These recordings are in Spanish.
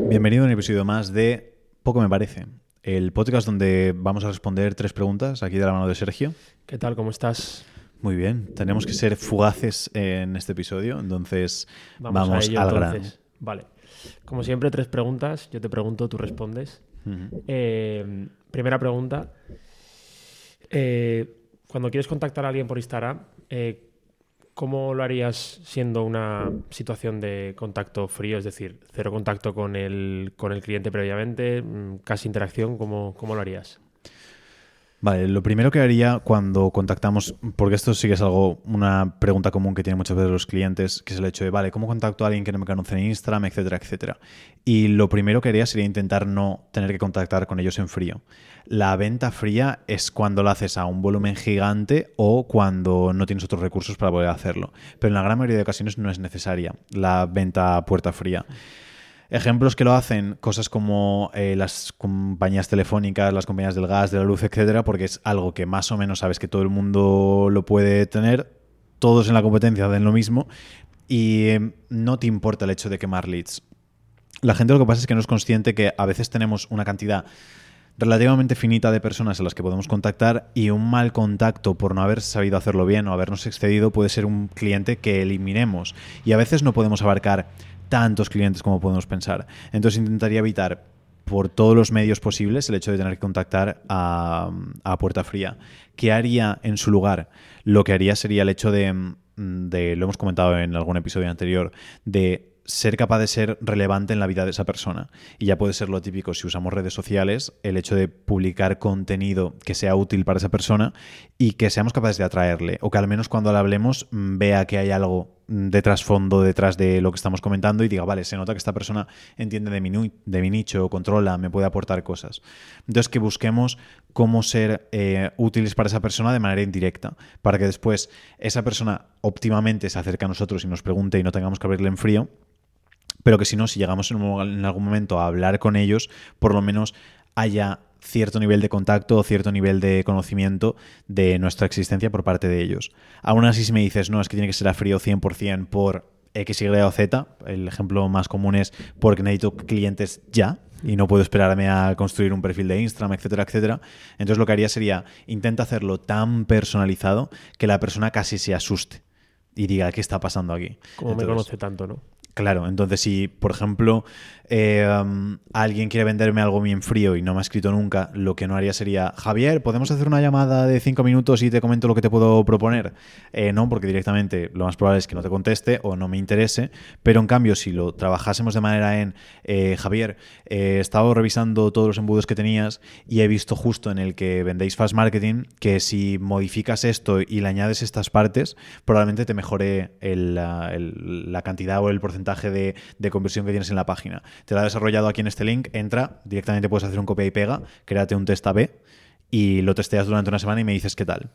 Bienvenido a un episodio más de Poco me parece, el podcast donde vamos a responder tres preguntas aquí de la mano de Sergio. ¿Qué tal? ¿Cómo estás? Muy bien, tenemos que ser fugaces en este episodio, entonces vamos, al grano. Vale, como siempre, tres preguntas. Yo te pregunto, tú respondes. Eh, primera pregunta. Eh, cuando quieres contactar a alguien por Instagram, eh, ¿Cómo lo harías siendo una situación de contacto frío, es decir, cero contacto con el, con el cliente previamente, mm, casi interacción? ¿Cómo, cómo lo harías? Vale, lo primero que haría cuando contactamos, porque esto sí que es algo, una pregunta común que tienen muchas veces los clientes, que es el hecho de, vale, ¿cómo contacto a alguien que no me conoce en Instagram, etcétera, etcétera? Y lo primero que haría sería intentar no tener que contactar con ellos en frío. La venta fría es cuando lo haces a un volumen gigante o cuando no tienes otros recursos para poder hacerlo. Pero en la gran mayoría de ocasiones no es necesaria la venta a puerta fría. Ejemplos que lo hacen, cosas como eh, las compañías telefónicas, las compañías del gas, de la luz, etcétera, porque es algo que más o menos sabes que todo el mundo lo puede tener, todos en la competencia hacen lo mismo y em, no te importa el hecho de quemar leads. La gente lo que pasa es que no es consciente que a veces tenemos una cantidad relativamente finita de personas a las que podemos contactar y un mal contacto por no haber sabido hacerlo bien o habernos excedido puede ser un cliente que eliminemos. Y a veces no podemos abarcar tantos clientes como podemos pensar. Entonces intentaría evitar por todos los medios posibles el hecho de tener que contactar a, puerta fría. ¿Qué haría en su lugar? Lo que haría sería el hecho de, de, lo hemos comentado en algún episodio anterior, de ser capaz de ser relevante en la vida de esa persona. Y ya puede ser lo típico si usamos redes sociales, el hecho de publicar contenido que sea útil para esa persona y que seamos capaces de atraerle, o que al menos cuando le hablemos mm, vea que hay algo mm, de trasfondo detrás de lo que estamos comentando y diga, vale, se nota que esta persona entiende de mi, de mi nicho, controla, me puede aportar cosas. Entonces que busquemos cómo ser eh, útiles para esa persona de manera indirecta, para que después esa persona óptimamente se acerque a nosotros y nos pregunte y no tengamos que abrirle en frío pero que si no, si llegamos en, algún momento a hablar con ellos, por lo menos haya cierto nivel de contacto o cierto nivel de conocimiento de nuestra existencia por parte de ellos. Aún así, si me dices, no, es que tiene que ser a frío 100% por X, Y o Z, el ejemplo más común es porque necesito clientes ya y no puedo esperarme a construir un perfil de Instagram, etcétera, etcétera. Entonces lo que haría sería, intenta hacerlo tan personalizado que la persona casi se asuste y diga, ¿qué está pasando aquí? Como me conoce tanto, ¿no? Claro, entonces si, por ejemplo, eh, alguien quiere venderme algo bien frío y no me ha escrito nunca, lo que no haría sería, Javier, ¿podemos hacer una llamada de cinco minutos y te comento lo que te puedo proponer? Eh, no, porque directamente lo más probable es que no te conteste o no me interese, pero en cambio, si lo trabajásemos de manera en, eh, Javier, he estado revisando todos los embudos que tenías y he visto justo en el que vendéis fast marketing que si modificas esto y le añades estas partes, probablemente te mejore la cantidad o el porcentaje de, conversión que tienes en la página te lo ha desarrollado aquí en este link, entra, directamente puedes hacer un copia y pega, créate un test A-B y lo testeas durante una semana y me dices qué tal.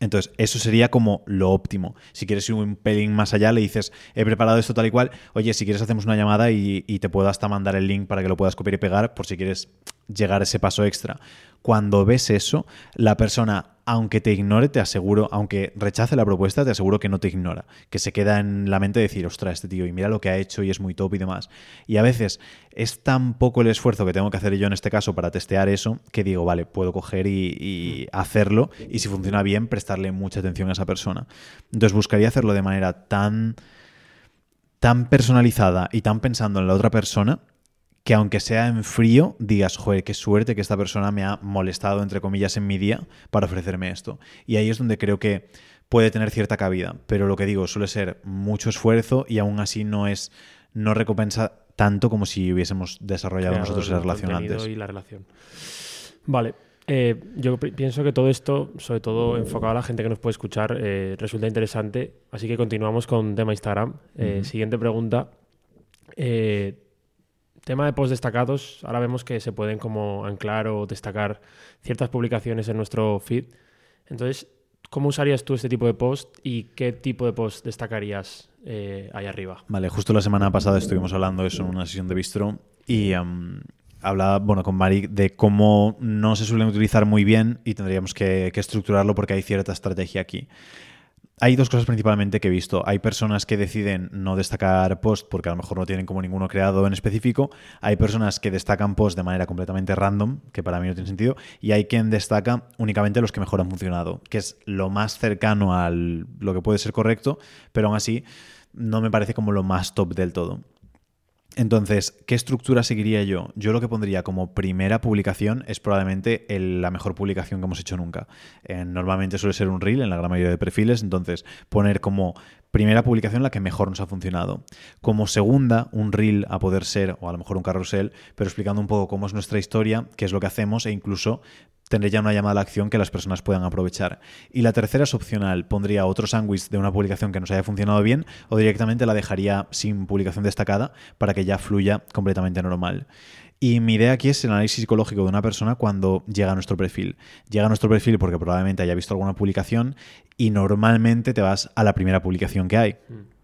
Entonces, eso sería como lo óptimo. Si quieres ir un pelín más allá, le dices, he preparado esto tal y cual, oye, si quieres hacemos una llamada y, y, te puedo hasta mandar el link para que lo puedas copiar y pegar por si quieres llegar a ese paso extra. Cuando ves eso, la persona aunque te ignore, te aseguro, aunque rechace la propuesta, te aseguro que no te ignora, que se queda en la mente de decir, ostras, este tío, y mira lo que ha hecho y es muy top y demás. Y a veces es tan poco el esfuerzo que tengo que hacer yo en este caso para testear eso, que digo, vale, puedo coger y, hacerlo, y si funciona bien, prestarle mucha atención a esa persona. Entonces buscaría hacerlo de manera tan tan personalizada y tan pensando en la otra persona que aunque sea en frío, digas, joder, qué suerte que esta persona me ha molestado, entre comillas, en mi día para ofrecerme esto. Y ahí es donde creo que puede tener cierta cabida. Pero lo que digo, suele ser mucho esfuerzo y aún así no es, no recompensa tanto como si hubiésemos desarrollado nosotros la relación antes. Y la relación. Vale. Eh, yo pienso que todo esto, sobre todo enfocado a la gente que nos puede escuchar, eh, resulta interesante. Así que continuamos con tema Instagram. Eh, siguiente pregunta. Tema de post destacados, ahora vemos que se pueden como anclar o destacar ciertas publicaciones en nuestro feed. Entonces, ¿cómo usarías tú este tipo de post y qué tipo de post destacarías eh, ahí arriba? Vale, justo la semana pasada estuvimos hablando de eso en una sesión de Bistro y hablaba bueno, con Mari de cómo no se suelen utilizar muy bien y tendríamos que estructurarlo porque hay cierta estrategia aquí. Hay dos cosas principalmente que he visto. Hay personas que deciden no destacar post porque a lo mejor no tienen como ninguno creado en específico. Hay personas que destacan post de manera completamente random, que para mí no tiene sentido. Y hay quien destaca únicamente los que mejor han funcionado, que es lo más cercano a lo que puede ser correcto, pero aún así no me parece como lo más top del todo. Entonces, ¿qué estructura seguiría yo? Yo lo que pondría como primera publicación es probablemente la mejor publicación que hemos hecho nunca. Eh, normalmente suele ser un reel en la gran mayoría de perfiles, entonces poner como primera publicación la que mejor nos ha funcionado. Como segunda, un reel a poder ser, o a lo mejor un carrusel, pero explicando un poco cómo es nuestra historia, qué es lo que hacemos e incluso tendré ya una llamada a la acción que las personas puedan aprovechar. Y la tercera es opcional. Pondría otro sándwich de una publicación que nos haya funcionado bien o directamente la dejaría sin publicación destacada para que ya fluya completamente normal. Y mi idea aquí es el análisis psicológico de una persona cuando llega a nuestro perfil. Llega a nuestro perfil porque probablemente haya visto alguna publicación y normalmente te vas a la primera publicación que hay. Mm.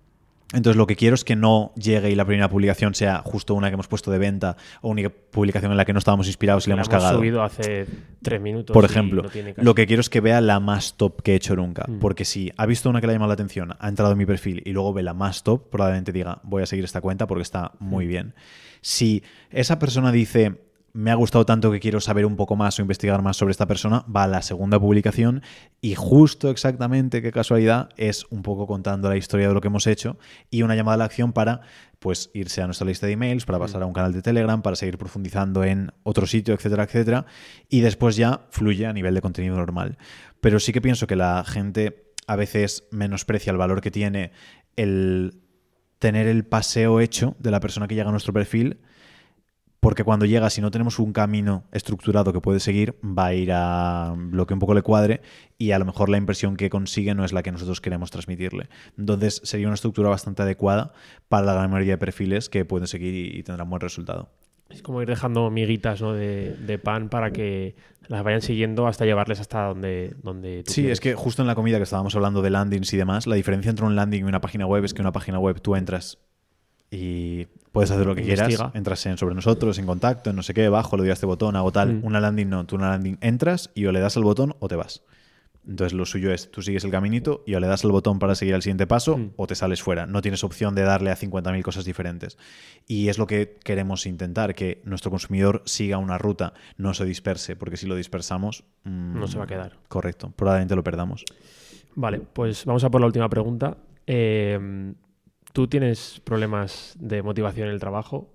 Entonces lo que quiero es que no llegue y la primera publicación sea justo una que hemos puesto de venta o una publicación en la que no estábamos inspirados y hemos, hemos cagado. subido hace tres minutos. Por ejemplo, lo que quiero es que vea la más top que he hecho nunca. Mm. Porque si ha visto una que le ha llamado la atención, ha entrado en mi perfil y luego ve la más top, probablemente diga voy a seguir esta cuenta porque está muy mm. bien. Si esa persona dice me ha gustado tanto que quiero saber un poco más o investigar más sobre esta persona, va a la segunda publicación y justo exactamente, qué casualidad, es un poco contando la historia de lo que hemos hecho y una llamada a la acción para pues irse a nuestra lista de emails, para pasar a un canal de Telegram, para seguir profundizando en otro sitio, etcétera, etcétera, y después ya fluye a nivel de contenido normal. Pero sí que pienso que la gente a veces menosprecia el valor que tiene el tener el paseo hecho de la persona que llega a nuestro perfil porque cuando llega, si no tenemos un camino estructurado que puede seguir, va a ir a lo que un poco le cuadre y a lo mejor la impresión que consigue no es la que nosotros queremos transmitirle. Entonces sería una estructura bastante adecuada para la gran mayoría de perfiles que pueden seguir y, tendrán buen resultado. Es como ir dejando miguitas de, pan para que las vayan siguiendo hasta llevarles hasta donde, donde Sí, es que justo en la comida que estábamos hablando de landings y demás, la diferencia entre un landing y una página web es que una página web tú entras y puedes hacer lo que quieras. Entras en sobre nosotros, en contacto, en no sé qué, bajo, le doy a este botón, hago tal. Mm. Una landing no, tú una landing entras y o le das al botón o te vas. Entonces lo suyo es, tú sigues el caminito y o le das al botón para seguir al siguiente paso mm. o te sales fuera. No tienes opción de darle a 50.000 cosas diferentes. Y es lo que queremos intentar, que nuestro consumidor siga una ruta, no se disperse, porque si lo dispersamos... Mm, no se va a quedar. Correcto, probablemente lo perdamos. Vale, pues vamos a por la última pregunta. Eh, ¿Tú tienes problemas de motivación en el trabajo?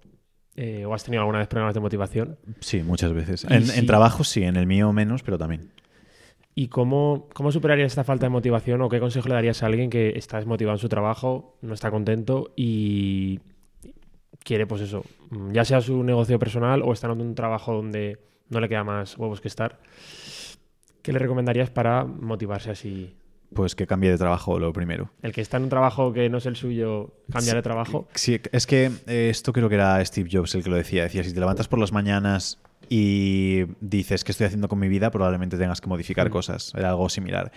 Eh, ¿O has tenido alguna vez problemas de motivación? Sí, muchas veces. En, trabajo sí, en el mío menos, pero también. ¿Y cómo, cómo superarías esta falta de motivación o qué consejo le darías a alguien que está desmotivado en su trabajo, no está contento y quiere, pues eso, ya sea su negocio personal o está en un trabajo donde no le queda más huevos que estar? ¿Qué le recomendarías para motivarse así pues que cambie de trabajo lo primero. El que está en un trabajo que no es el suyo, cambia de trabajo. Sí, es que eh, esto creo que era Steve Jobs el que lo decía. Decía, si te levantas por las mañanas y dices qué estoy haciendo con mi vida, probablemente tengas que modificar mm. cosas. Era algo similar.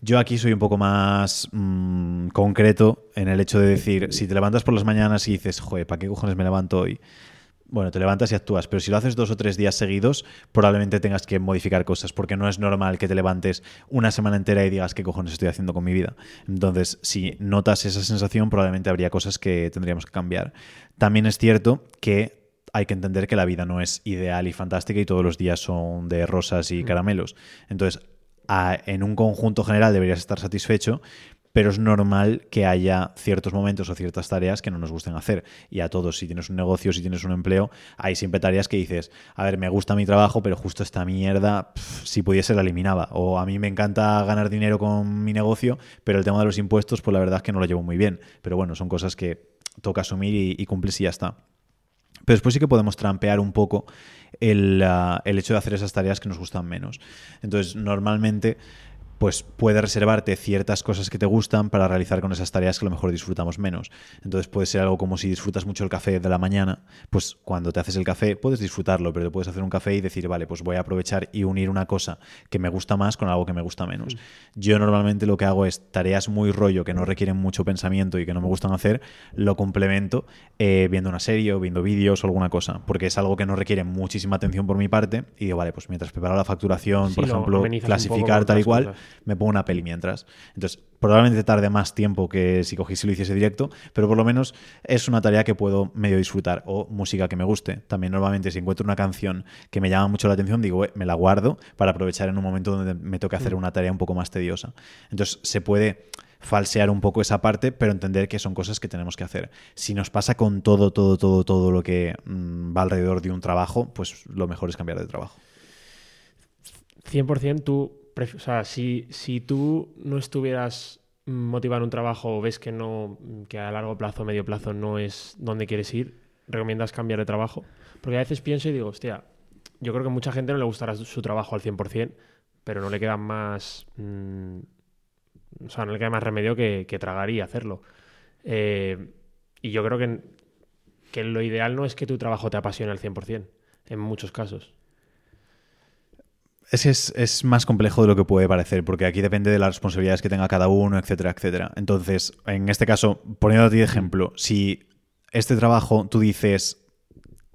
Yo aquí soy un poco más mm, concreto en el hecho de decir, si te levantas por las mañanas y dices, joder, ¿para qué cojones me levanto hoy? Bueno, te levantas y actúas, pero si lo haces dos o tres días seguidos, probablemente tengas que modificar cosas, porque no es normal que te levantes una semana entera y digas qué cojones estoy haciendo con mi vida. Entonces, si notas esa sensación, probablemente habría cosas que tendríamos que cambiar. También es cierto que hay que entender que la vida no es ideal y fantástica y todos los días son de rosas y mm. caramelos. Entonces, en un conjunto general deberías estar satisfecho, pero es normal que haya ciertos momentos o ciertas tareas que no nos gusten hacer. Y a todos, si tienes un negocio, si tienes un empleo, hay siempre tareas que dices, a ver, me gusta mi trabajo, pero justo esta mierda, si pudiese la eliminaba. O a mí me encanta ganar dinero con mi negocio, pero el tema de los impuestos, pues la verdad es que no lo llevo muy bien. Pero bueno, son cosas que toca asumir y, y cumples y ya está. Pero después sí que podemos trampear un poco el, ah, el hecho de hacer esas tareas que nos gustan menos. Entonces, normalmente pues puedes reservarte ciertas cosas que te gustan para realizar con esas tareas que a lo mejor disfrutamos menos. Entonces puede ser algo como si disfrutas mucho el café de la mañana, pues cuando te haces el café puedes disfrutarlo, pero te puedes hacer un café y decir, vale, pues voy a aprovechar y unir una cosa que me gusta más con algo que me gusta menos. Mm. Yo normalmente lo que hago es tareas muy rollo que no requieren mucho pensamiento y que no me gustan hacer, lo complemento eh, viendo una serie o viendo vídeos o alguna cosa, porque es algo que no requiere muchísima atención por mi parte y digo, vale, pues mientras preparo la facturación, por ejemplo, clasificar tal y cual me pongo una peli mientras. Entonces, probablemente tarde más tiempo que si cogí si lo hiciese directo, pero por lo menos es una tarea que puedo medio disfrutar. O música que me guste. También normalmente si encuentro una canción que me llama mucho la atención, digo, me la guardo para aprovechar en un momento donde me toque hacer mm. una tarea un poco más tediosa. Entonces, se puede falsear un poco esa parte, pero entender que son cosas que tenemos que hacer. Si nos pasa con todo, todo, todo, todo lo que mm, va alrededor de un trabajo, pues lo mejor es cambiar de trabajo. 100% tú, o sea, si, si tú no estuvieras motivado en un trabajo o ves que no que a largo plazo, medio plazo no es donde quieres ir, recomiendas cambiar de trabajo. Porque a veces pienso y digo, hostia, yo creo que a mucha gente no le gustará su trabajo al 100%, pero no le queda más... Mm, o sea, no le queda más remedio que, tragar y hacerlo. Eh, y yo creo que, que lo ideal no es que tu trabajo te apasione al 100%, en muchos casos. Es, es, es, más complejo de lo que puede parecer, porque aquí depende de las responsabilidades que tenga cada uno, etcétera, etcétera. Entonces, en este caso, ti de ejemplo, si este trabajo tú dices,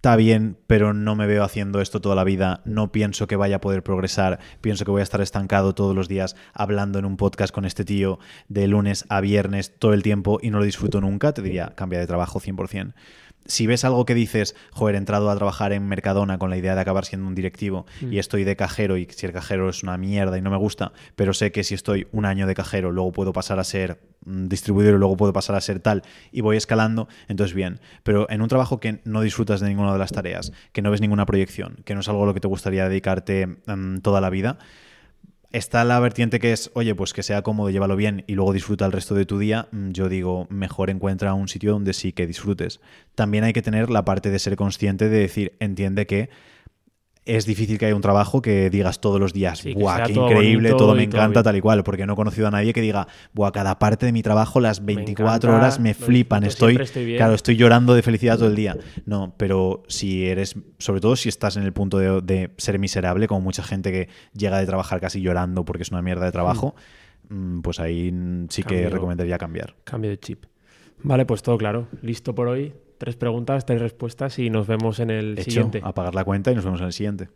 está bien, pero no me veo haciendo esto toda la vida, no pienso que vaya a poder progresar, pienso que voy a estar estancado todos los días hablando en un podcast con este tío de lunes a viernes todo el tiempo y no lo disfruto nunca, te diría, cambia de trabajo 100% si ves algo que dices, joder, he entrado a trabajar en Mercadona con la idea de acabar siendo un directivo y mm. estoy de cajero y si el cajero es una mierda y no me gusta, pero sé que si estoy un año de cajero luego puedo pasar a ser distribuidor y luego puedo pasar a ser tal y voy escalando, entonces bien. Pero en un trabajo que no disfrutas de ninguna de las tareas, que no ves ninguna proyección, que no es algo a lo que te gustaría dedicarte mm, toda la vida, Está la vertiente que es, oye, pues que sea cómodo, llévalo bien y luego disfruta el resto de tu día. Mm, yo digo, mejor encuentra un sitio donde sí que disfrutes. También hay que tener la parte de ser consciente de decir, entiende que es difícil que haya un trabajo que digas todos los días, ¡buah, qué increíble, todo me encanta, tal y cual! Porque no he conocido a nadie que diga, ¡buah, cada parte de mi trabajo, las 24 horas me flipan, estoy, claro, estoy llorando de felicidad todo el día. No, pero si eres, sobre todo si estás en el punto de, ser miserable, como mucha gente que llega de trabajar casi llorando porque es una mierda de trabajo, mm, pues ahí sí que recomendaría cambiar. Cambio de chip. Vale, pues todo claro. Listo por hoy. Tres preguntas, tres respuestas y nos vemos en el Hecho, siguiente. Apagar la cuenta y nos vemos en el siguiente.